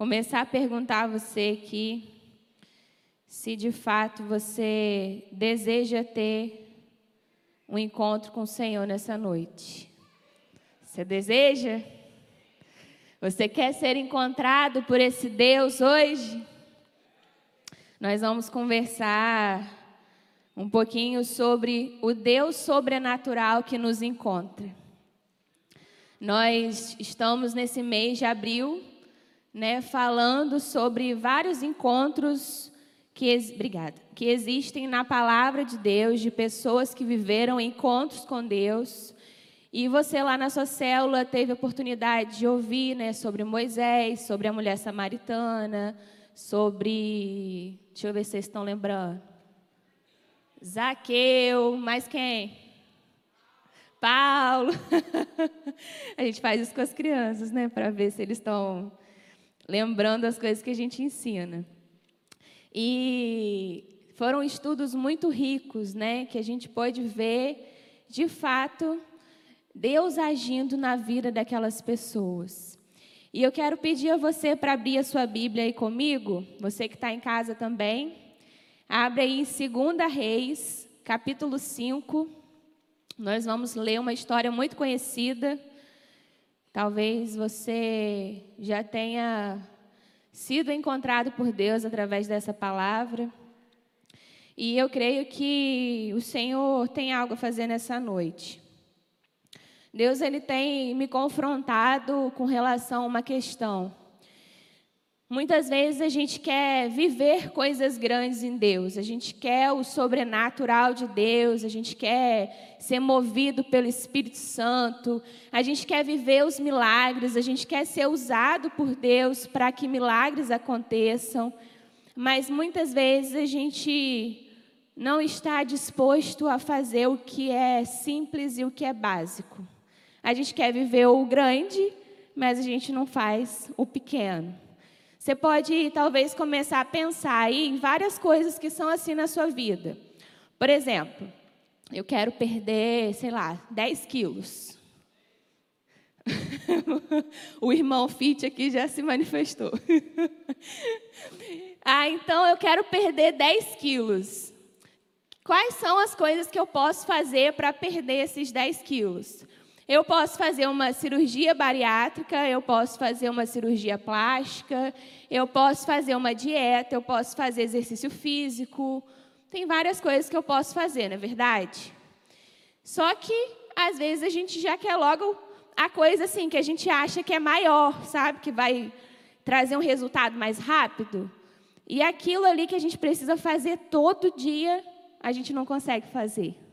começar a perguntar a você aqui se de fato você deseja ter um encontro com o Senhor nessa noite. Você deseja? Você quer ser encontrado por esse Deus hoje? Nós vamos conversar um pouquinho sobre o Deus sobrenatural que nos encontra. Nós estamos nesse mês de abril, né, falando sobre vários encontros que, obrigada, que existem na palavra de Deus, de pessoas que viveram encontros com Deus. E você lá na sua célula teve a oportunidade de ouvir né, sobre Moisés, sobre a mulher samaritana, sobre. Deixa eu ver se vocês estão lembrando. Zaqueu, mais quem? Paulo. a gente faz isso com as crianças, né, para ver se eles estão lembrando as coisas que a gente ensina. E foram estudos muito ricos, né, que a gente pôde ver, de fato, Deus agindo na vida daquelas pessoas. E eu quero pedir a você para abrir a sua Bíblia aí comigo, você que está em casa também. Abre aí em 2 Reis, capítulo 5. Nós vamos ler uma história muito conhecida. Talvez você já tenha sido encontrado por Deus através dessa palavra. E eu creio que o Senhor tem algo a fazer nessa noite. Deus ele tem me confrontado com relação a uma questão. Muitas vezes a gente quer viver coisas grandes em Deus, a gente quer o sobrenatural de Deus, a gente quer ser movido pelo Espírito Santo, a gente quer viver os milagres, a gente quer ser usado por Deus para que milagres aconteçam, mas muitas vezes a gente não está disposto a fazer o que é simples e o que é básico. A gente quer viver o grande, mas a gente não faz o pequeno. Você pode talvez começar a pensar aí em várias coisas que são assim na sua vida. Por exemplo, eu quero perder, sei lá, 10 quilos. o irmão Fit aqui já se manifestou. ah, então eu quero perder 10 quilos. Quais são as coisas que eu posso fazer para perder esses 10 quilos? Eu posso fazer uma cirurgia bariátrica, eu posso fazer uma cirurgia plástica, eu posso fazer uma dieta, eu posso fazer exercício físico. Tem várias coisas que eu posso fazer, não é verdade? Só que, às vezes, a gente já quer logo a coisa assim, que a gente acha que é maior, sabe? Que vai trazer um resultado mais rápido. E aquilo ali que a gente precisa fazer todo dia, a gente não consegue fazer.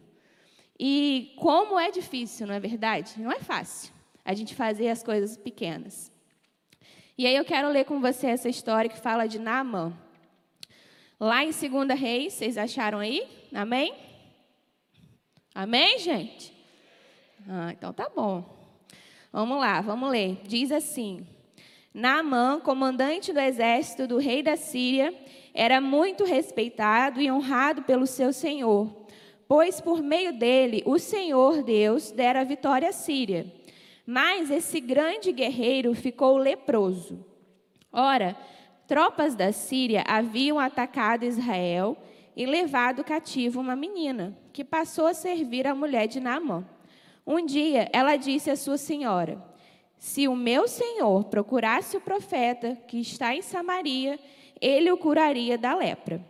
E como é difícil, não é verdade? Não é fácil a gente fazer as coisas pequenas. E aí eu quero ler com você essa história que fala de Naamã. Lá em 2 Reis, vocês acharam aí? Amém? Amém, gente? Ah, então tá bom. Vamos lá, vamos ler. Diz assim: Naamã, comandante do exército do rei da Síria, era muito respeitado e honrado pelo seu senhor pois por meio dele o Senhor Deus dera vitória à Síria. Mas esse grande guerreiro ficou leproso. Ora, tropas da Síria haviam atacado Israel e levado cativo uma menina, que passou a servir a mulher de Naamã. Um dia ela disse à sua senhora: Se o meu senhor procurasse o profeta que está em Samaria, ele o curaria da lepra.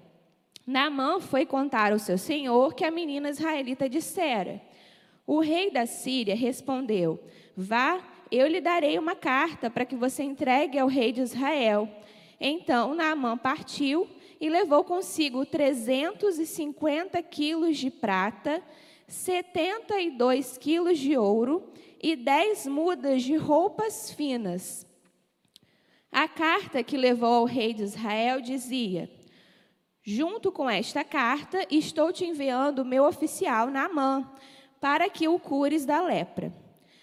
Naamã foi contar ao seu senhor que a menina israelita dissera. O rei da Síria respondeu: Vá, eu lhe darei uma carta para que você entregue ao rei de Israel. Então Naamã partiu e levou consigo 350 quilos de prata, 72 quilos de ouro e 10 mudas de roupas finas. A carta que levou ao rei de Israel dizia: Junto com esta carta, estou te enviando o meu oficial Naamã, para que o cures da lepra.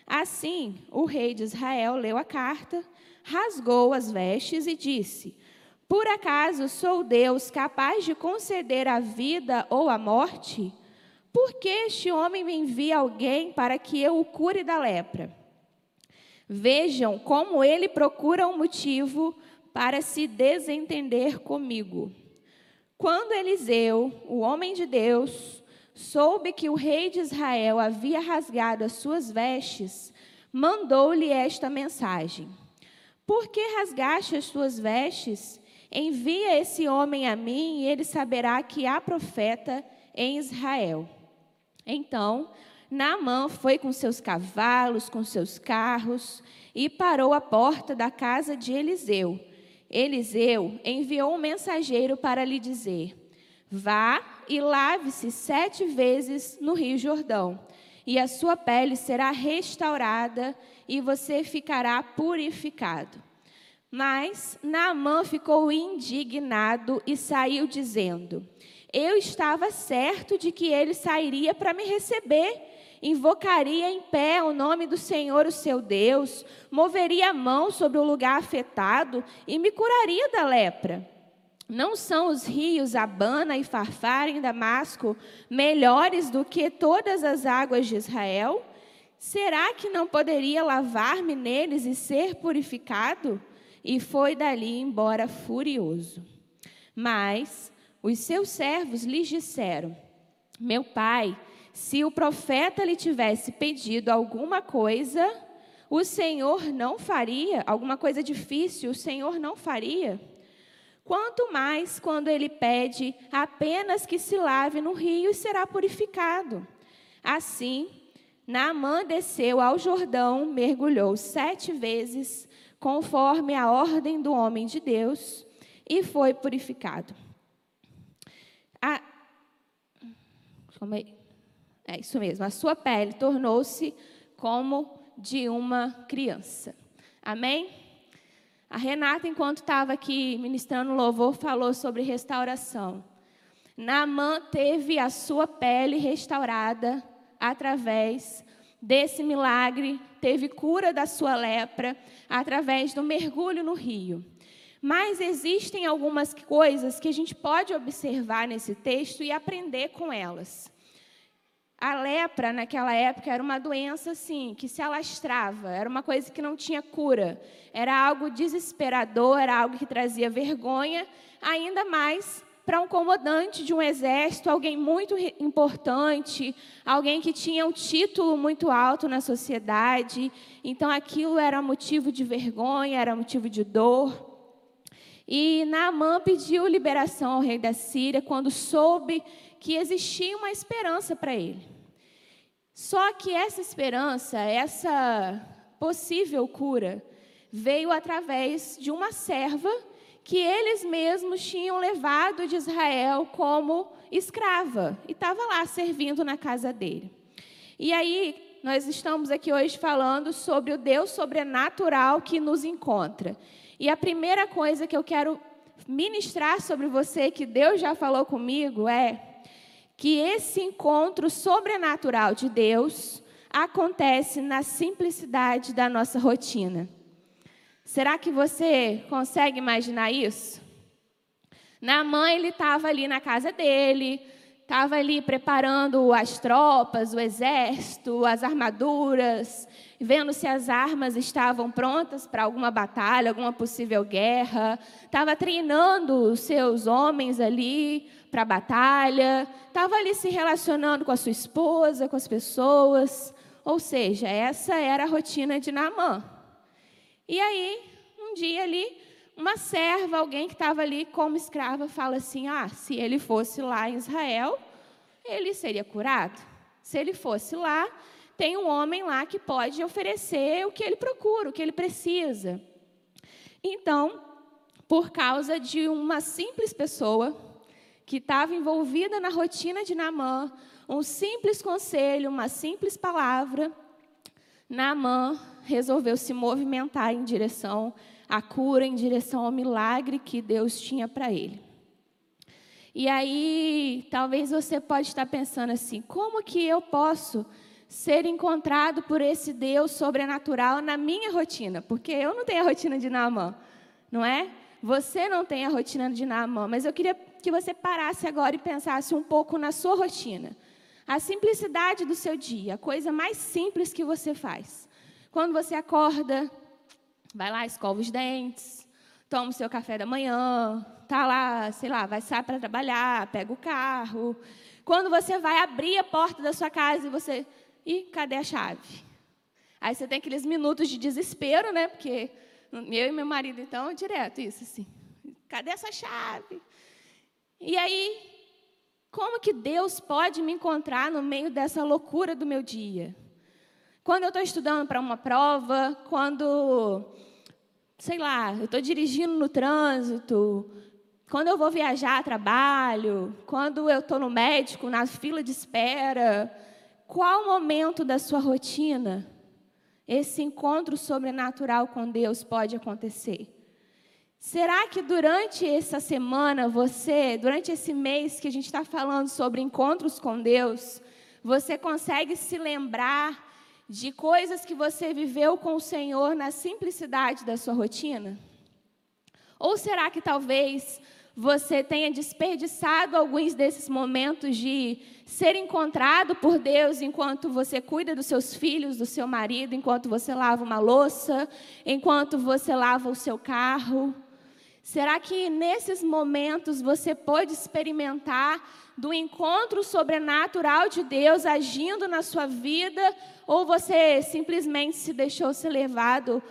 Assim, o rei de Israel leu a carta, rasgou as vestes e disse: Por acaso sou Deus capaz de conceder a vida ou a morte? Por que este homem me envia alguém para que eu o cure da lepra? Vejam como ele procura um motivo para se desentender comigo. Quando Eliseu, o homem de Deus, soube que o rei de Israel havia rasgado as suas vestes, mandou-lhe esta mensagem: Por que rasgaste as tuas vestes? Envia esse homem a mim e ele saberá que há profeta em Israel. Então, Naamã foi com seus cavalos, com seus carros e parou à porta da casa de Eliseu. Eliseu enviou um mensageiro para lhe dizer: Vá e lave-se sete vezes no Rio Jordão, e a sua pele será restaurada e você ficará purificado. Mas Naamã ficou indignado e saiu dizendo: Eu estava certo de que ele sairia para me receber invocaria em pé o nome do Senhor, o seu Deus, moveria a mão sobre o lugar afetado e me curaria da lepra. Não são os rios Abana e Farfar em Damasco melhores do que todas as águas de Israel? Será que não poderia lavar-me neles e ser purificado? E foi dali embora furioso. Mas os seus servos lhes disseram: Meu pai, se o profeta lhe tivesse pedido alguma coisa, o Senhor não faria, alguma coisa difícil, o Senhor não faria. Quanto mais quando ele pede apenas que se lave no rio e será purificado. Assim, Naamã desceu ao Jordão, mergulhou sete vezes, conforme a ordem do homem de Deus, e foi purificado. A... Calma aí. É isso mesmo, a sua pele tornou-se como de uma criança. Amém? A Renata, enquanto estava aqui ministrando louvor, falou sobre restauração. Naamã teve a sua pele restaurada através desse milagre, teve cura da sua lepra através do mergulho no rio. Mas existem algumas coisas que a gente pode observar nesse texto e aprender com elas. A lepra, naquela época, era uma doença assim, que se alastrava, era uma coisa que não tinha cura, era algo desesperador, era algo que trazia vergonha, ainda mais para um comandante de um exército, alguém muito importante, alguém que tinha um título muito alto na sociedade. Então aquilo era motivo de vergonha, era motivo de dor. E Naamã pediu liberação ao rei da Síria quando soube que existia uma esperança para ele. Só que essa esperança, essa possível cura, veio através de uma serva que eles mesmos tinham levado de Israel como escrava e estava lá servindo na casa dele. E aí, nós estamos aqui hoje falando sobre o Deus sobrenatural que nos encontra. E a primeira coisa que eu quero ministrar sobre você, que Deus já falou comigo, é que esse encontro sobrenatural de Deus acontece na simplicidade da nossa rotina. Será que você consegue imaginar isso? Na mãe, ele estava ali na casa dele, estava ali preparando as tropas, o exército, as armaduras, vendo se as armas estavam prontas para alguma batalha, alguma possível guerra, estava treinando os seus homens ali para a batalha, estava ali se relacionando com a sua esposa, com as pessoas. Ou seja, essa era a rotina de Naamã. E aí, um dia ali, uma serva, alguém que estava ali como escrava, fala assim: ah, se ele fosse lá em Israel, ele seria curado. Se ele fosse lá, tem um homem lá que pode oferecer o que ele procura, o que ele precisa. Então, por causa de uma simples pessoa, que estava envolvida na rotina de Naamã, um simples conselho, uma simples palavra, Naamã resolveu se movimentar em direção à cura, em direção ao milagre que Deus tinha para ele. E aí, talvez você pode estar pensando assim: como que eu posso ser encontrado por esse Deus sobrenatural na minha rotina? Porque eu não tenho a rotina de Naamã, não é? Você não tem a rotina de Naamã, mas eu queria que você parasse agora e pensasse um pouco na sua rotina. A simplicidade do seu dia, a coisa mais simples que você faz. Quando você acorda, vai lá, escova os dentes, toma o seu café da manhã, tá lá, sei lá, vai sair para trabalhar, pega o carro. Quando você vai abrir a porta da sua casa e você, e cadê a chave? Aí você tem aqueles minutos de desespero, né? Porque eu e meu marido então, direto isso assim. Cadê essa chave? E aí, como que Deus pode me encontrar no meio dessa loucura do meu dia? Quando eu estou estudando para uma prova, quando, sei lá, eu estou dirigindo no trânsito, quando eu vou viajar a trabalho, quando eu estou no médico, na fila de espera, qual momento da sua rotina esse encontro sobrenatural com Deus pode acontecer? Será que durante essa semana, você, durante esse mês que a gente está falando sobre encontros com Deus, você consegue se lembrar de coisas que você viveu com o Senhor na simplicidade da sua rotina? Ou será que talvez você tenha desperdiçado alguns desses momentos de ser encontrado por Deus enquanto você cuida dos seus filhos, do seu marido, enquanto você lava uma louça, enquanto você lava o seu carro? Será que nesses momentos você pode experimentar do encontro sobrenatural de Deus agindo na sua vida, ou você simplesmente se deixou ser levado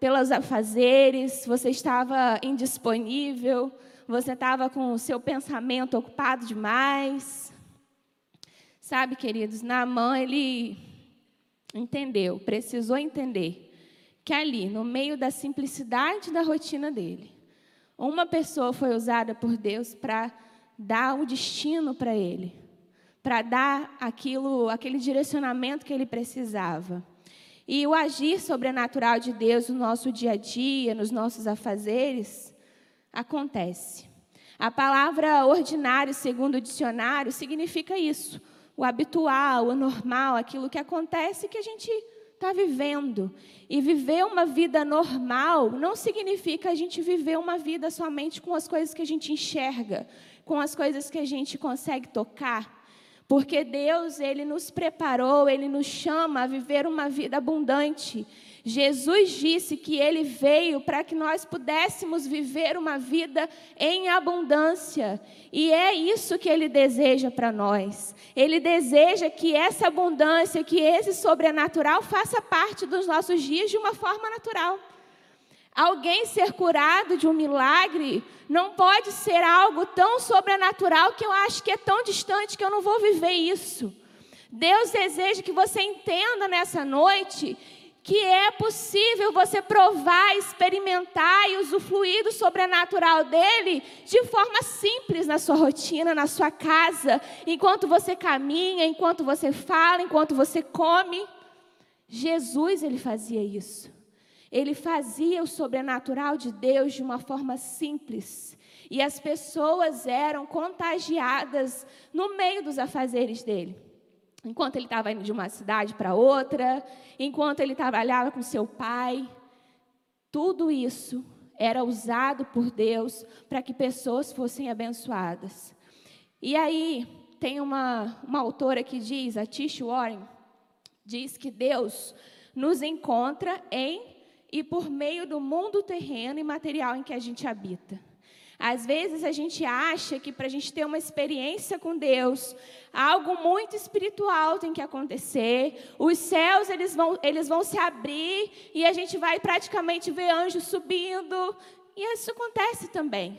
pelos afazeres, você estava indisponível, você estava com o seu pensamento ocupado demais? Sabe, queridos, Naamã, ele entendeu, precisou entender que ali, no meio da simplicidade da rotina dele, uma pessoa foi usada por Deus para dar o destino para ele, para dar aquilo, aquele direcionamento que ele precisava. E o agir sobrenatural de Deus no nosso dia a dia, nos nossos afazeres, acontece. A palavra ordinário, segundo o dicionário, significa isso: o habitual, o normal, aquilo que acontece que a gente está vivendo. E viver uma vida normal não significa a gente viver uma vida somente com as coisas que a gente enxerga, com as coisas que a gente consegue tocar. Porque Deus, ele nos preparou, ele nos chama a viver uma vida abundante. Jesus disse que ele veio para que nós pudéssemos viver uma vida em abundância. E é isso que ele deseja para nós. Ele deseja que essa abundância, que esse sobrenatural faça parte dos nossos dias de uma forma natural. Alguém ser curado de um milagre não pode ser algo tão sobrenatural que eu acho que é tão distante que eu não vou viver isso. Deus deseja que você entenda nessa noite que é possível você provar, experimentar e usufruir do sobrenatural dele de forma simples na sua rotina, na sua casa, enquanto você caminha, enquanto você fala, enquanto você come. Jesus, ele fazia isso. Ele fazia o sobrenatural de Deus de uma forma simples. E as pessoas eram contagiadas no meio dos afazeres dele. Enquanto ele estava indo de uma cidade para outra, enquanto ele trabalhava com seu pai, tudo isso era usado por Deus para que pessoas fossem abençoadas. E aí, tem uma, uma autora que diz, a Tish Warren, diz que Deus nos encontra em e por meio do mundo terreno e material em que a gente habita. Às vezes a gente acha que para a gente ter uma experiência com Deus, algo muito espiritual tem que acontecer. Os céus eles vão, eles vão se abrir e a gente vai praticamente ver anjos subindo. E isso acontece também.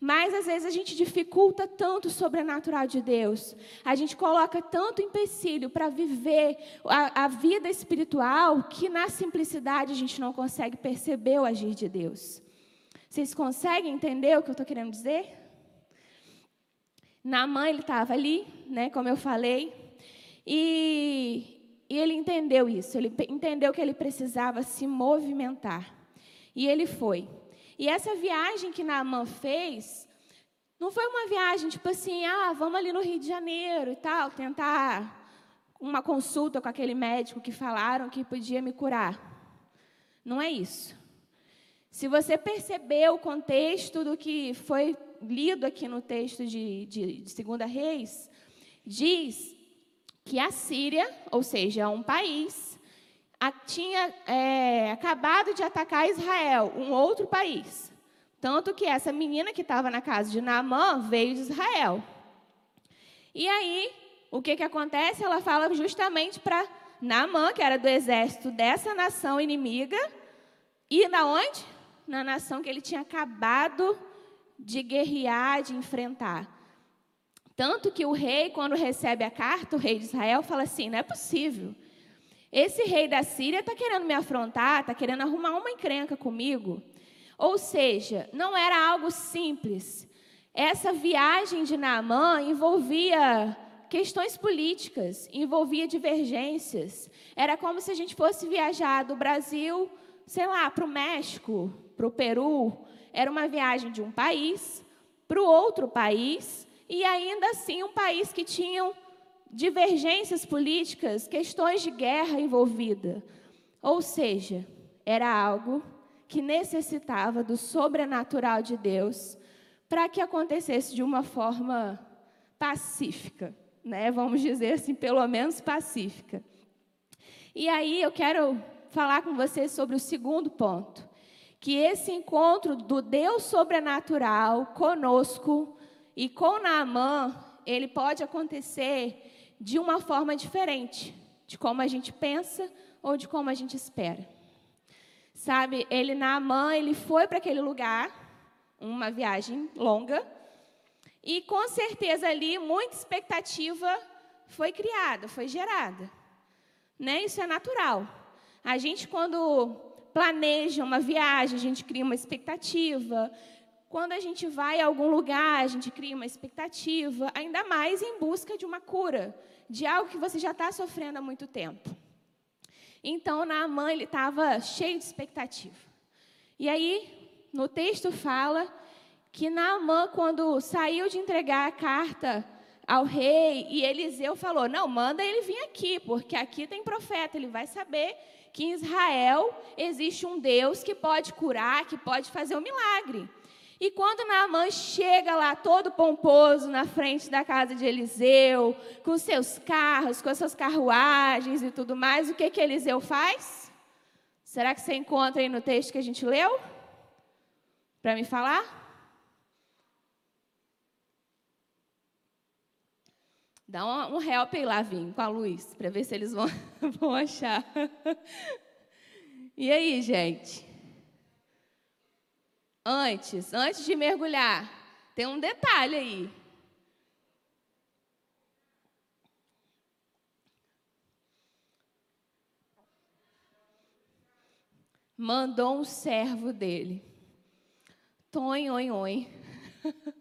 Mas às vezes a gente dificulta tanto o sobrenatural de Deus, a gente coloca tanto empecilho para viver a, a, vida espiritual que na simplicidade a gente não consegue perceber o agir de Deus. Vocês conseguem entender o que eu estou querendo dizer? Naamã, ele estava ali, né, como eu falei, e, e ele entendeu isso, ele entendeu que ele precisava se movimentar. E ele foi. E essa viagem que Naamã fez, não foi uma viagem tipo assim, ah, vamos ali no Rio de Janeiro e tal, tentar uma consulta com aquele médico que falaram que podia me curar. Não é isso. Se você percebeu o contexto do que foi lido aqui no texto de, de, de Segunda Reis, diz que a Síria, ou seja, um país, a, tinha é, acabado de atacar Israel, um outro país. Tanto que essa menina que estava na casa de Naamã veio de Israel. E aí, o que, que acontece? Ela fala justamente para Naamã, que era do exército dessa nação inimiga, e na onde? Na nação que ele tinha acabado de guerrear, de enfrentar. Tanto que o rei, quando recebe a carta, o rei de Israel, fala assim: não é possível. Esse rei da Síria está querendo me afrontar, está querendo arrumar uma encrenca comigo. Ou seja, não era algo simples. Essa viagem de Naamã envolvia questões políticas, envolvia divergências. Era como se a gente fosse viajar do Brasil, sei lá, para o México, para o Peru. Era uma viagem de um país para o outro país, e ainda assim um país que tinha divergências políticas, questões de guerra envolvida. Ou seja, era algo que necessitava do sobrenatural de Deus para que acontecesse de uma forma pacífica, né? Vamos dizer assim, pelo menos pacífica. E aí eu quero falar com vocês sobre o segundo ponto, que esse encontro do Deus sobrenatural conosco e com Naamã, ele pode acontecer de uma forma diferente de como a gente pensa ou de como a gente espera. Sabe, ele Naamã, ele foi para aquele lugar uma viagem longa. E com certeza ali muita expectativa foi criada, foi gerada. Né? Isso é natural. A gente, quando planeja uma viagem, a gente cria uma expectativa. Quando a gente vai a algum lugar, a gente cria uma expectativa, ainda mais em busca de uma cura, de algo que você já está sofrendo há muito tempo. Então, Naamã, ele estava cheio de expectativa. E aí, no texto fala que Naamã, quando saiu de entregar a carta ao rei, e Eliseu falou: Não, manda ele vir aqui, porque aqui tem profeta, ele vai saber que em Israel existe um Deus que pode curar, que pode fazer um milagre. E quando Naamã chega lá todo pomposo na frente da casa de Eliseu, com seus carros, com as suas carruagens e tudo mais, o que que Eliseu faz? Será que você encontra aí no texto que a gente leu? para me falar? Dá um, um help aí lá, Vim, com a luz, para ver se eles vão, vão achar. E aí, gente? Antes, antes de mergulhar, tem um detalhe aí. Mandou um servo dele Tonho, oi, oi.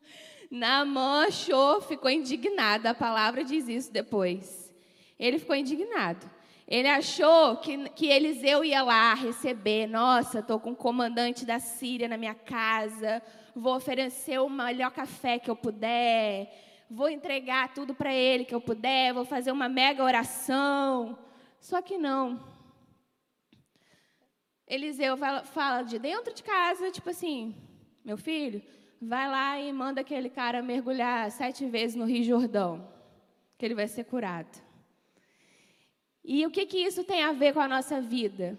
Naamã achou, ficou indignado. A palavra diz isso depois. Ele ficou indignado. Ele achou que, que Eliseu ia lá receber. Nossa, estou com o comandante da Síria na minha casa. Vou oferecer o melhor café que eu puder. Vou entregar tudo para ele que eu puder. Vou fazer uma mega oração. Só que não. Eliseu fala, fala de dentro de casa, tipo assim: meu filho, vai lá e manda aquele cara mergulhar sete vezes no Rio Jordão, que ele vai ser curado. E o que, que isso tem a ver com a nossa vida?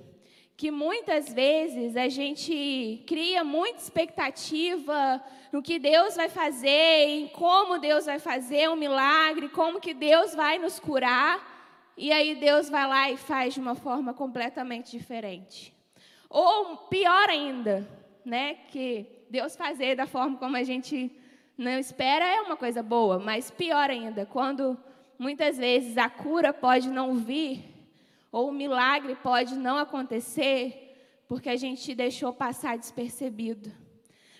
Que muitas vezes a gente cria muita expectativa no que Deus vai fazer, em como Deus vai fazer um milagre, como que Deus vai nos curar, e aí Deus vai lá e faz de uma forma completamente diferente. Ou pior ainda, né, que Deus fazer da forma como a gente não espera é uma coisa boa, mas pior ainda, quando muitas vezes a cura pode não vir, ou o milagre pode não acontecer, porque a gente deixou passar despercebido.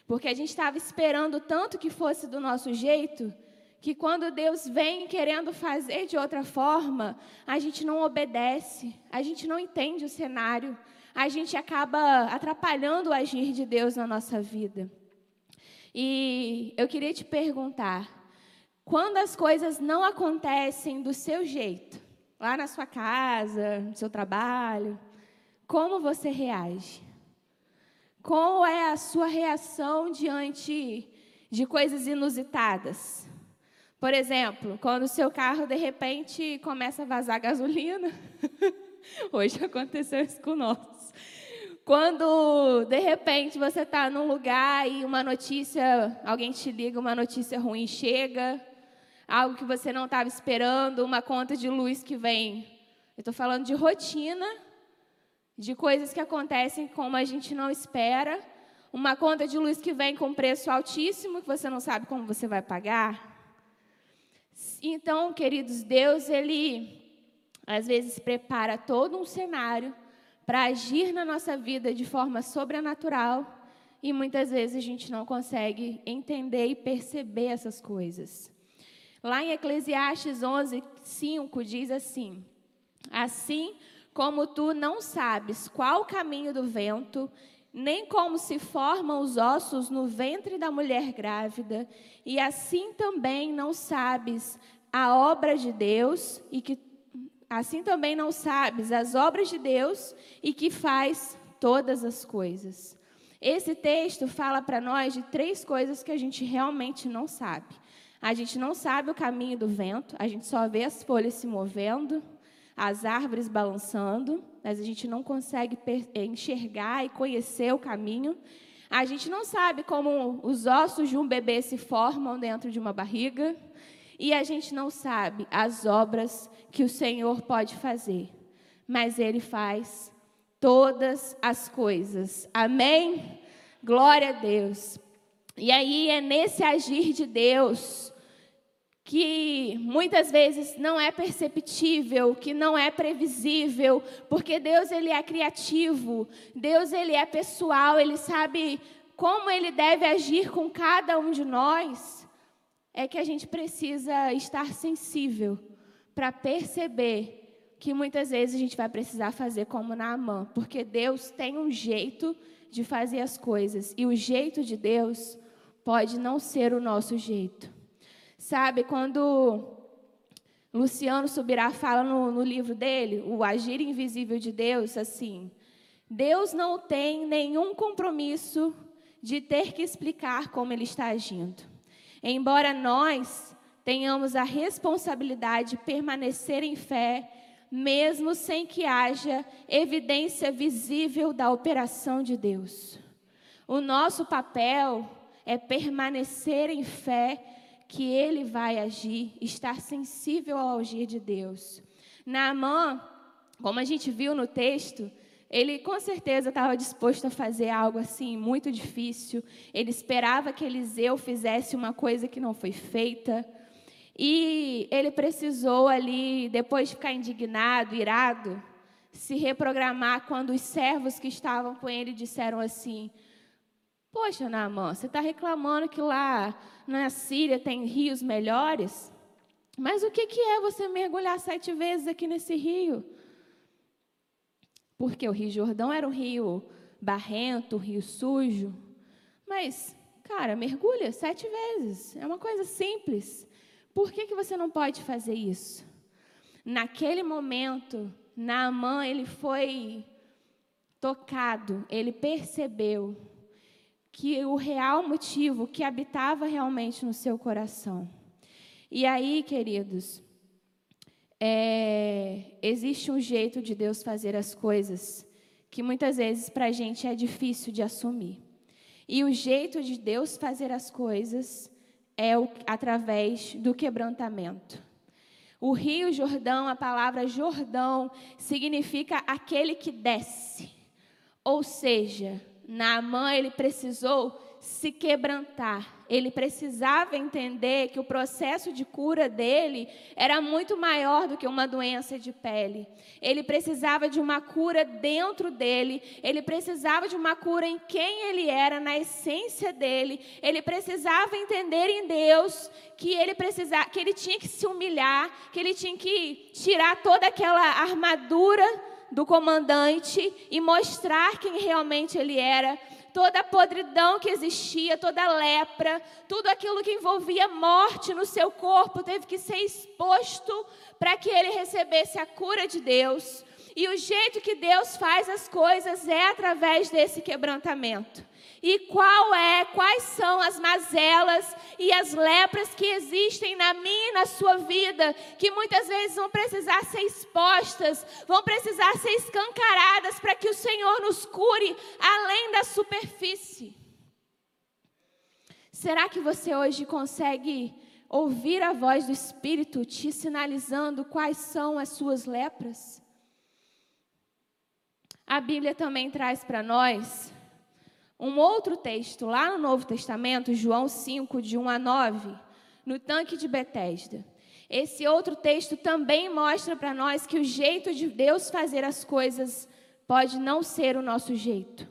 Porque a gente estava esperando tanto que fosse do nosso jeito, que quando Deus vem querendo fazer de outra forma, a gente não obedece, a gente não entende o cenário, a gente acaba atrapalhando o agir de Deus na nossa vida. E eu queria te perguntar: quando as coisas não acontecem do seu jeito, lá na sua casa, no seu trabalho, como você reage? Qual é a sua reação diante de coisas inusitadas? Por exemplo, quando o seu carro de repente começa a vazar gasolina. Hoje aconteceu isso com nosso. Quando, de repente, você está num lugar e uma notícia, alguém te liga, uma notícia ruim chega, algo que você não estava esperando, uma conta de luz que vem. Eu estou falando de rotina, de coisas que acontecem como a gente não espera, uma conta de luz que vem com preço altíssimo, que você não sabe como você vai pagar. Então, queridos, Deus, Ele às vezes prepara todo um cenário para agir na nossa vida de forma sobrenatural e muitas vezes a gente não consegue entender e perceber essas coisas. Lá em Eclesiastes 11, 5 diz assim: Assim como tu não sabes qual o caminho do vento, nem como se formam os ossos no ventre da mulher grávida, e assim também não sabes a obra de Deus e que assim também não sabes as obras de Deus e que faz todas as coisas. Esse texto fala para nós de três coisas que a gente realmente não sabe. A gente não sabe o caminho do vento, a gente só vê as folhas se movendo, as árvores balançando, mas a gente não consegue enxergar e conhecer o caminho. A gente não sabe como os ossos de um bebê se formam dentro de uma barriga. E a gente não sabe as obras que o Senhor pode fazer, mas Ele faz todas as coisas. Amém? Glória a Deus. E aí é nesse agir de Deus que muitas vezes não é perceptível, que não é previsível, porque Deus ele é criativo, Deus ele é pessoal, ele sabe como ele deve agir com cada um de nós. É que a gente precisa estar sensível para perceber que muitas vezes a gente vai precisar fazer como Naamã, porque Deus tem um jeito de fazer as coisas e o jeito de Deus pode não ser o nosso jeito. Sabe, quando Luciano Subirá fala no, no livro dele, O Agir Invisível de Deus, assim: Deus não tem nenhum compromisso de ter que explicar como ele está agindo. Embora nós tenhamos a responsabilidade de permanecer em fé, mesmo sem que haja evidência visível da operação de Deus. O nosso papel é permanecer em fé que Ele vai agir, estar sensível ao agir de Deus. Naamã, como a gente viu no texto, ele com certeza estava disposto a fazer algo assim muito difícil. Ele esperava que Eliseu fizesse uma coisa que não foi feita. E ele precisou ali, depois de ficar indignado, irado, se reprogramar quando os servos que estavam com ele disseram assim: Poxa, Naamã, você está reclamando que lá na Síria tem rios melhores? Mas o que, que é você mergulhar sete vezes aqui nesse rio? porque o Rio Jordão era um rio barrento, um rio sujo. Mas, cara, mergulha sete vezes. É uma coisa simples. Por que, que você não pode fazer isso? Naquele momento, Naamã, ele foi tocado, ele percebeu que o real motivo que habitava realmente no seu coração. E aí, queridos, é, existe um jeito de Deus fazer as coisas que muitas vezes para a gente é difícil de assumir. E o jeito de Deus fazer as coisas é o, através do quebrantamento. O Rio Jordão, a palavra Jordão, significa aquele que desce. Ou seja, Naamã ele precisou se quebrantar. Ele precisava entender que o processo de cura dele era muito maior do que uma doença de pele. Ele precisava de uma cura dentro dele, ele precisava de uma cura em quem ele era, na essência dele. Ele precisava entender em Deus que ele precisava, que ele tinha que se humilhar, que ele tinha que tirar toda aquela armadura do comandante e mostrar quem realmente ele era toda a podridão que existia, toda a lepra, tudo aquilo que envolvia morte no seu corpo teve que ser exposto para que ele recebesse a cura de Deus. E o jeito que Deus faz as coisas é através desse quebrantamento. E qual é, quais são as mazelas e as lepras que existem na minha e na sua vida, que muitas vezes vão precisar ser expostas, vão precisar ser escancaradas para que o Senhor nos cure além da superfície. Será que você hoje consegue ouvir a voz do Espírito te sinalizando quais são as suas lepras? A Bíblia também traz para nós um outro texto, lá no Novo Testamento, João 5, de 1 a 9, no tanque de Betesda. Esse outro texto também mostra para nós que o jeito de Deus fazer as coisas pode não ser o nosso jeito.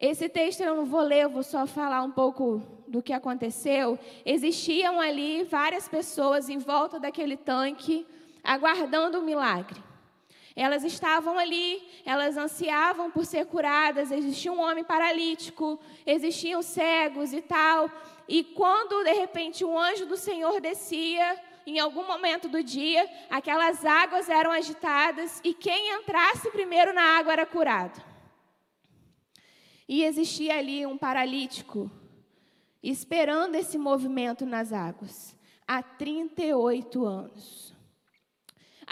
Esse texto eu não vou ler, eu vou só falar um pouco do que aconteceu. Existiam ali várias pessoas em volta daquele tanque, aguardando o milagre. Elas estavam ali, elas ansiavam por ser curadas. Existia um homem paralítico, existiam cegos e tal. E quando de repente o anjo do Senhor descia, em algum momento do dia, aquelas águas eram agitadas e quem entrasse primeiro na água era curado. E existia ali um paralítico esperando esse movimento nas águas há 38 anos.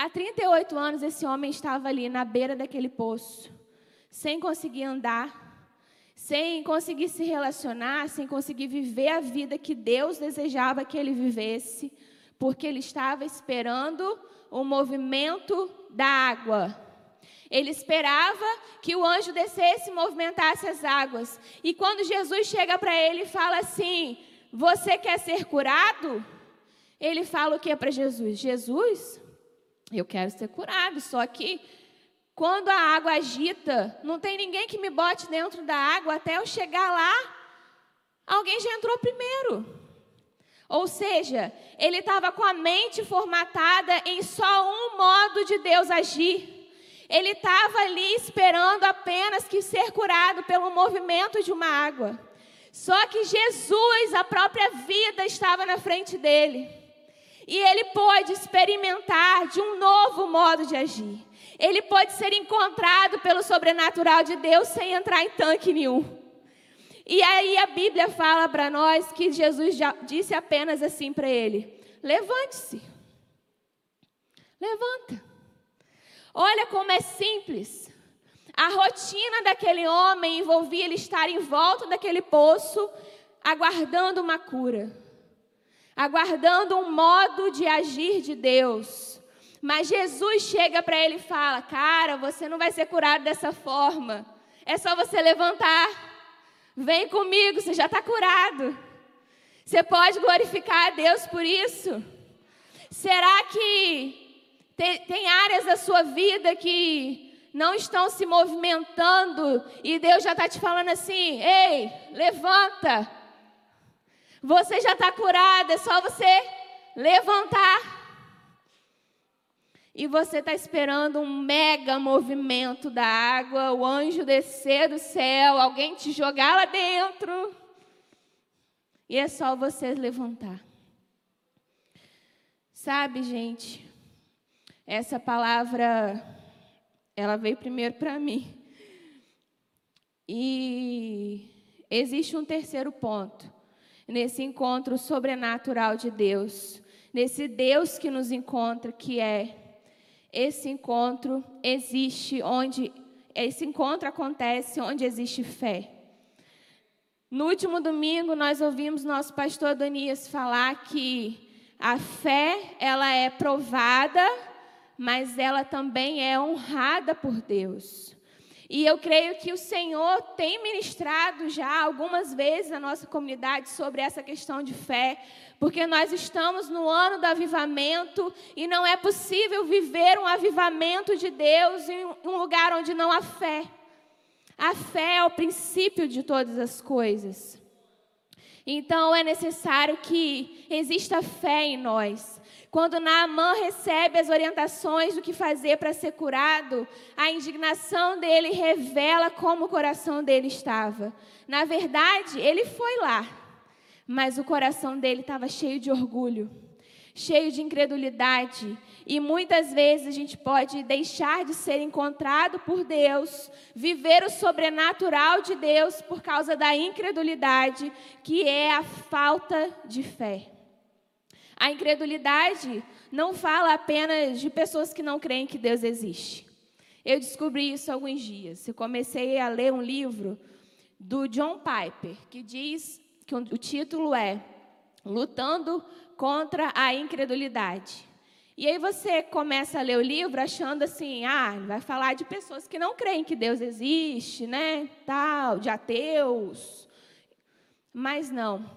Há 38 anos, esse homem estava ali na beira daquele poço, sem conseguir andar, sem conseguir se relacionar, sem conseguir viver a vida que Deus desejava que ele vivesse, porque ele estava esperando o movimento da água. Ele esperava que o anjo descesse e movimentasse as águas. E quando Jesus chega para ele e fala assim: Você quer ser curado? Ele fala o que para Jesus? Jesus, eu quero ser curado, só que quando a água agita, não tem ninguém que me bote dentro da água até eu chegar lá. Alguém já entrou primeiro. Ou seja, ele estava com a mente formatada em só um modo de Deus agir. Ele estava ali esperando apenas que ser curado pelo movimento de uma água. Só que Jesus, a própria vida, estava na frente dele. E ele pode experimentar de um novo modo de agir. Ele pode ser encontrado pelo sobrenatural de Deus sem entrar em tanque nenhum. E aí a Bíblia fala para nós que Jesus disse apenas assim para ele: levante-se. Levanta. Olha como é simples. A rotina daquele homem envolvia ele estar em volta daquele poço, aguardando uma cura aguardando um modo de agir de Deus. Mas Jesus chega para ele e fala: Cara, você não vai ser curado dessa forma. É só você levantar. Vem comigo, você já está curado. Você pode glorificar a Deus por isso? Será que tem, áreas da sua vida que não estão se movimentando e Deus já está te falando assim: Ei, levanta. Você já está curado, é só você levantar. E você está esperando um mega movimento da água, o anjo descer do céu, alguém te jogar lá dentro. E é só você levantar. Sabe, gente, essa palavra, ela veio primeiro para mim. E existe um terceiro ponto nesse encontro sobrenatural de Deus, nesse Deus que nos encontra, que é esse encontro existe onde esse encontro acontece onde existe fé. No último domingo nós ouvimos nosso pastor Donias falar que a fé ela é provada, mas ela também é honrada por Deus. E eu creio que o Senhor tem ministrado já algumas vezes na nossa comunidade sobre essa questão de fé, porque nós estamos no ano do avivamento e não é possível viver um avivamento de Deus em um lugar onde não há fé. A fé é o princípio de todas as coisas. Então é necessário que exista fé em nós. Quando Naamã recebe as orientações do que fazer para ser curado, a indignação dele revela como o coração dele estava. Na verdade, ele foi lá, mas o coração dele estava cheio de orgulho, cheio de incredulidade. E muitas vezes a gente pode deixar de ser encontrado por Deus, viver o sobrenatural de Deus por causa da incredulidade, que é a falta de fé. A incredulidade não fala apenas de pessoas que não creem que Deus existe. Eu descobri isso alguns dias. Eu comecei a ler um livro do John Piper, que diz que o título é Lutando contra a incredulidade. E aí você começa a ler o livro achando assim, ah, vai falar de pessoas que não creem que Deus existe, né? Tal, de ateus. Mas não.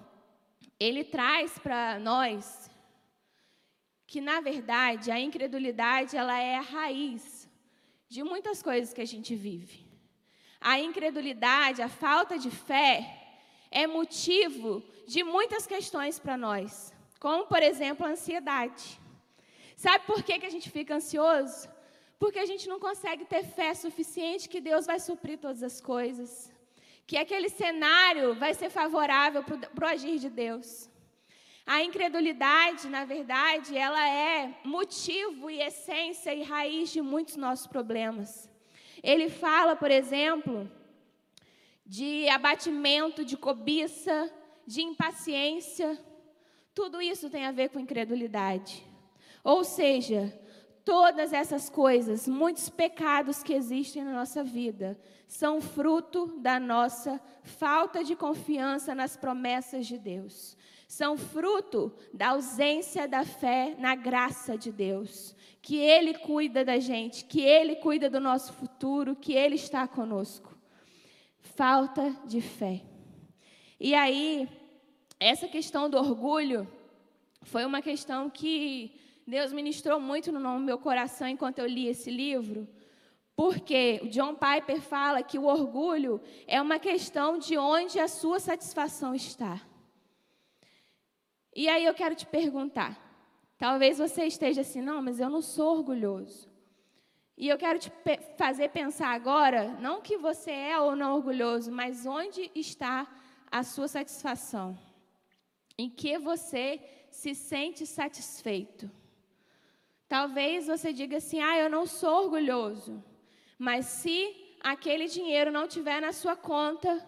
Ele traz para nós que na verdade a incredulidade ela é a raiz de muitas coisas que a gente vive. A incredulidade, a falta de fé é motivo de muitas questões para nós como, por exemplo, a ansiedade. Sabe por que, que a gente fica ansioso? Porque a gente não consegue ter fé suficiente que Deus vai suprir todas as coisas, que aquele cenário vai ser favorável para o agir de Deus. A incredulidade, na verdade, ela é motivo e essência e raiz de muitos nossos problemas. Ele fala, por exemplo, de abatimento, de cobiça, de impaciência, tudo isso tem a ver com incredulidade. Ou seja, todas essas coisas, muitos pecados que existem na nossa vida, são fruto da nossa falta de confiança nas promessas de Deus. São fruto da ausência da fé na graça de Deus. Que Ele cuida da gente, que Ele cuida do nosso futuro, que Ele está conosco. Falta de fé. E aí, essa questão do orgulho foi uma questão que Deus ministrou muito no meu coração enquanto eu li esse livro, porque o John Piper fala que o orgulho é uma questão de onde a sua satisfação está. E aí eu quero te perguntar, talvez você esteja assim, não, mas eu não sou orgulhoso. E eu quero te fazer pensar agora, não que você é ou não orgulhoso, mas onde está a sua satisfação em que você se sente satisfeito. Talvez você diga assim: ah, eu não sou orgulhoso. Mas se aquele dinheiro não tiver na sua conta,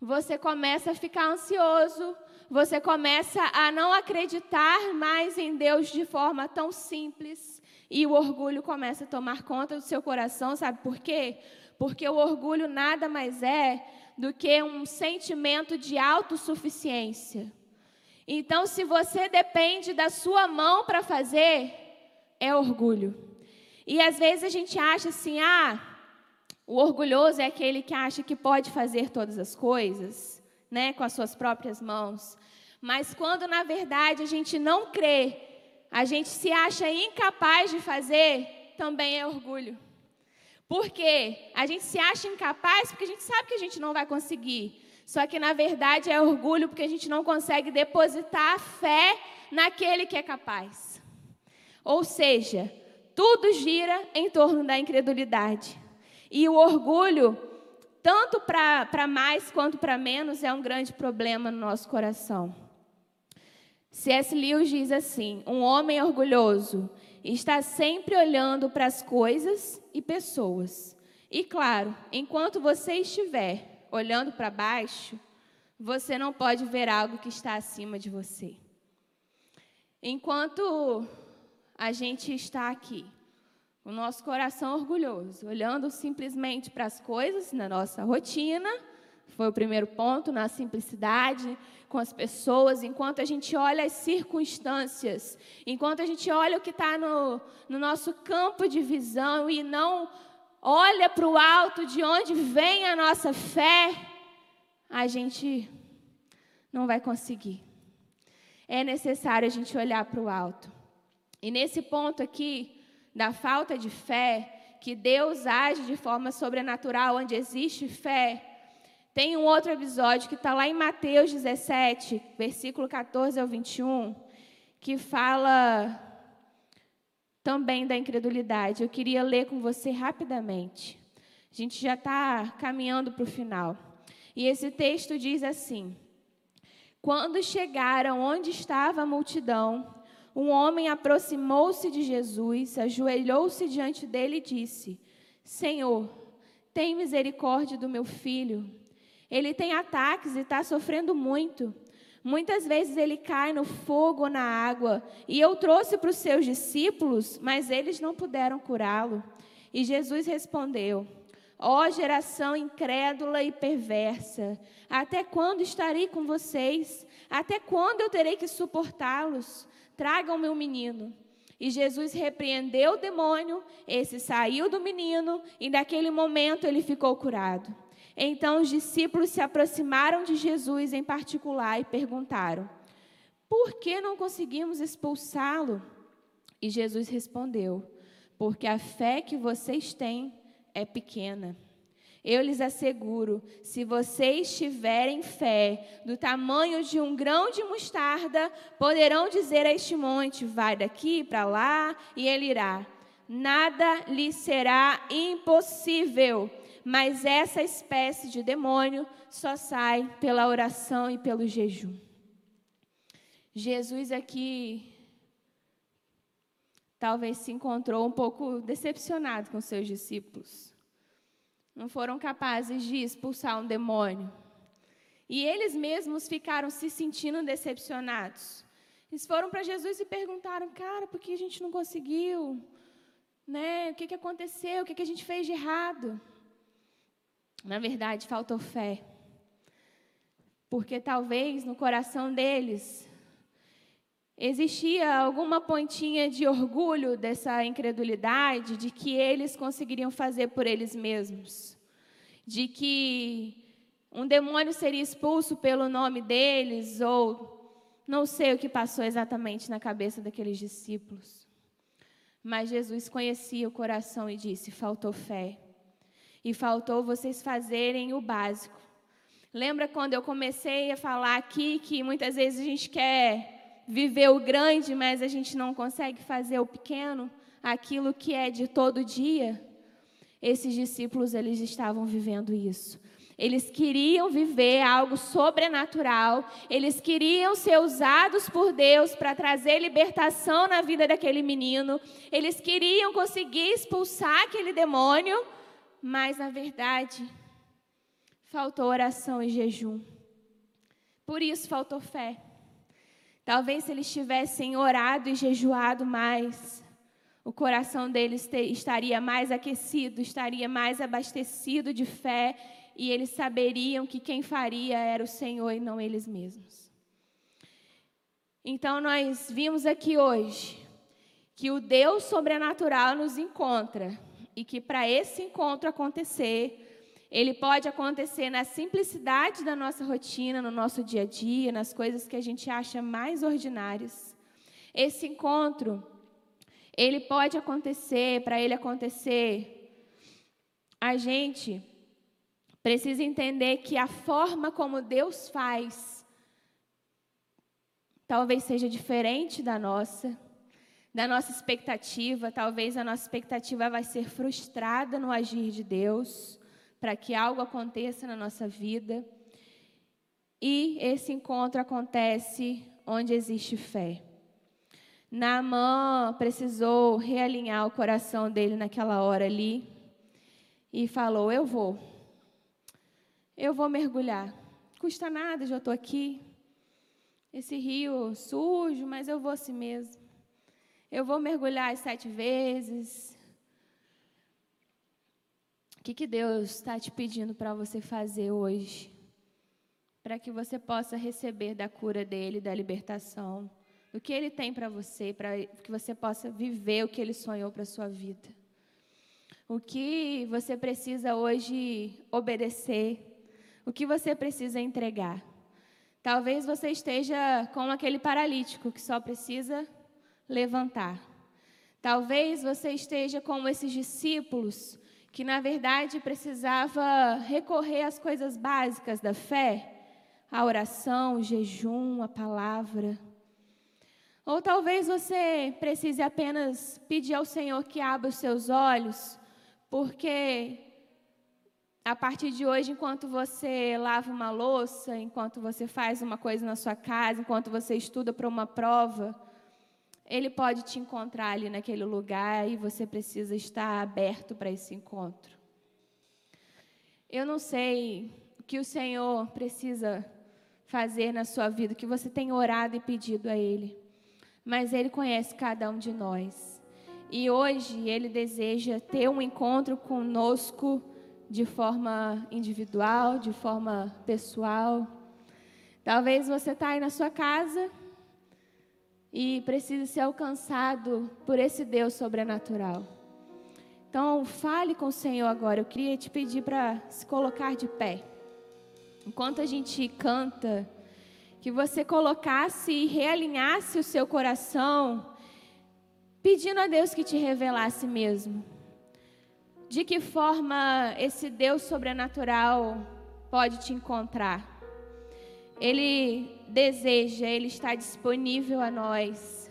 você começa a ficar ansioso, você começa a não acreditar mais em Deus de forma tão simples, e o orgulho começa a tomar conta do seu coração, sabe por quê? Porque o orgulho nada mais é do que um sentimento de autossuficiência. Então, se você depende da sua mão para fazer, é orgulho. E às vezes a gente acha assim: ah, o orgulhoso é aquele que acha que pode fazer todas as coisas, né, com as suas próprias mãos. Mas quando na verdade a gente não crê, a gente se acha incapaz de fazer, também é orgulho. Porque a gente se acha incapaz porque a gente sabe que a gente não vai conseguir. Só que na verdade é orgulho porque a gente não consegue depositar a fé naquele que é capaz. Ou seja, tudo gira em torno da incredulidade. E o orgulho, tanto para mais quanto para menos, é um grande problema no nosso coração. C.S. Lewis diz assim: um homem orgulhoso está sempre olhando para as coisas e pessoas. E claro, enquanto você estiver olhando para baixo, você não pode ver algo que está acima de você. Enquanto a gente está aqui, o nosso coração orgulhoso, olhando simplesmente para as coisas na nossa rotina, foi o primeiro ponto, na simplicidade com as pessoas, enquanto a gente olha as circunstâncias, enquanto a gente olha o que está no, no nosso campo de visão e não olha para o alto de onde vem a nossa fé, a gente não vai conseguir. É necessário a gente olhar para o alto. E nesse ponto aqui, da falta de fé, que Deus age de forma sobrenatural, onde existe fé, tem um outro episódio que está lá em Mateus 17, versículo 14 ao 21, que fala também da incredulidade. Eu queria ler com você rapidamente. A gente já está caminhando para o final. E esse texto diz assim: Quando chegaram onde estava a multidão, um homem aproximou-se de Jesus, ajoelhou-se diante dele e disse: Senhor, tem misericórdia do meu filho. Ele tem ataques e está sofrendo muito. Muitas vezes ele cai no fogo ou na água. E eu trouxe para os seus discípulos, mas eles não puderam curá-lo. E Jesus respondeu: Ó oh, geração incrédula e perversa, até quando estarei com vocês? Até quando eu terei que suportá-los? Tragam meu menino. E Jesus repreendeu o demônio, esse saiu do menino, e naquele momento ele ficou curado. Então os discípulos se aproximaram de Jesus em particular e perguntaram: Por que não conseguimos expulsá-lo? E Jesus respondeu: Porque a fé que vocês têm é pequena. Eu lhes asseguro, se vocês tiverem fé do tamanho de um grão de mostarda, poderão dizer a este monte: vai daqui para lá, e ele irá. Nada lhe será impossível. Mas essa espécie de demônio só sai pela oração e pelo jejum. Jesus aqui talvez se encontrou um pouco decepcionado com seus discípulos não foram capazes de expulsar um demônio. E eles mesmos ficaram se sentindo decepcionados. Eles foram para Jesus e perguntaram: Cara, por que a gente não conseguiu? Né? O que, que aconteceu? O que, que a gente fez de errado? Na verdade, faltou fé. Porque talvez no coração deles existia alguma pontinha de orgulho dessa incredulidade, de que eles conseguiriam fazer por eles mesmos, de que um demônio seria expulso pelo nome deles, ou não sei o que passou exatamente na cabeça daqueles discípulos. Mas Jesus conhecia o coração e disse: faltou fé. E faltou vocês fazerem o básico. Lembra quando eu comecei a falar aqui que muitas vezes a gente quer viver o grande, mas a gente não consegue fazer o pequeno, aquilo que é de todo dia. Esses discípulos, eles estavam vivendo isso. Eles queriam viver algo sobrenatural, eles queriam ser usados por Deus para trazer libertação na vida daquele menino, eles queriam conseguir expulsar aquele demônio, mas na verdade faltou oração e jejum. Por isso faltou fé. Talvez se eles tivessem orado e jejuado mais, o coração deles estaria mais aquecido, estaria mais abastecido de fé, e eles saberiam que quem faria era o Senhor e não eles mesmos. Então, nós vimos aqui hoje que o Deus sobrenatural nos encontra e que para esse encontro acontecer, ele pode acontecer na simplicidade da nossa rotina, no nosso dia a dia, nas coisas que a gente acha mais ordinárias. Esse encontro, ele pode acontecer, para ele acontecer, a gente precisa entender que a forma como Deus faz talvez seja diferente da nossa, da nossa expectativa, talvez a nossa expectativa vai ser frustrada no agir de Deus para que algo aconteça na nossa vida. E esse encontro acontece onde existe fé. Naamã precisou realinhar o coração dele naquela hora ali e falou: Eu vou, eu vou mergulhar. Custa nada, já estou aqui. Esse rio sujo, mas eu vou assim mesmo. Eu vou mergulhar as sete vezes, que, que Deus está te pedindo para você fazer hoje? Para que você possa receber da cura dele, da libertação, do que ele tem para você, para que você possa viver o que ele sonhou para a sua vida. O que você precisa hoje obedecer, o que você precisa entregar. Talvez você esteja com aquele paralítico que só precisa levantar. Talvez você esteja como esses discípulos que na verdade precisava recorrer às coisas básicas da fé, a oração, o jejum, a palavra. Ou talvez você precise apenas pedir ao Senhor que abra os seus olhos, porque a partir de hoje, enquanto você lava uma louça, enquanto você faz uma coisa na sua casa, enquanto você estuda para uma prova, Ele pode te encontrar ali naquele lugar e você precisa estar aberto para esse encontro. Eu não sei o que o Senhor precisa fazer na sua vida, o que você tem orado e pedido a Ele, mas Ele conhece cada um de nós. E hoje Ele deseja ter um encontro conosco de forma individual, de forma pessoal. Talvez você está aí na sua casa e precise ser alcançado por esse Deus sobrenatural. Então, fale com o Senhor agora. Eu queria te pedir para se colocar de pé. Enquanto a gente canta, que você colocasse e realinhasse o seu coração, pedindo a Deus que te revelasse mesmo. De que forma esse Deus sobrenatural pode te encontrar? Ele deseja, Ele está disponível a nós.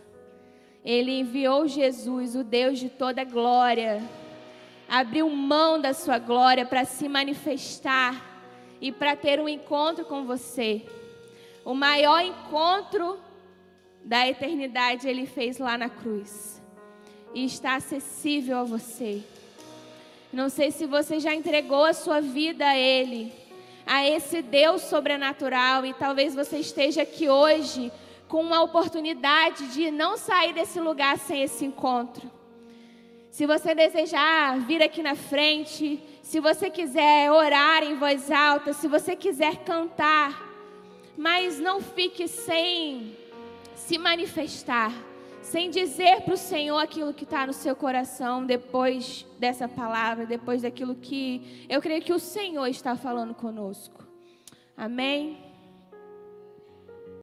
Ele enviou Jesus, o Deus de toda glória, abriu mão da sua glória para se manifestar e para ter um encontro com você. O maior encontro da eternidade ele fez lá na cruz. E está acessível a você. Não sei se você já entregou a sua vida a ele a esse Deus sobrenatural e talvez você esteja aqui hoje com uma oportunidade de não sair desse lugar sem esse encontro. Se você desejar vir aqui na frente, se você quiser orar em voz alta, se você quiser cantar, mas não fique sem se manifestar, sem dizer para o Senhor aquilo que está no seu coração depois dessa palavra, depois daquilo que eu creio que o Senhor está falando conosco. Amém?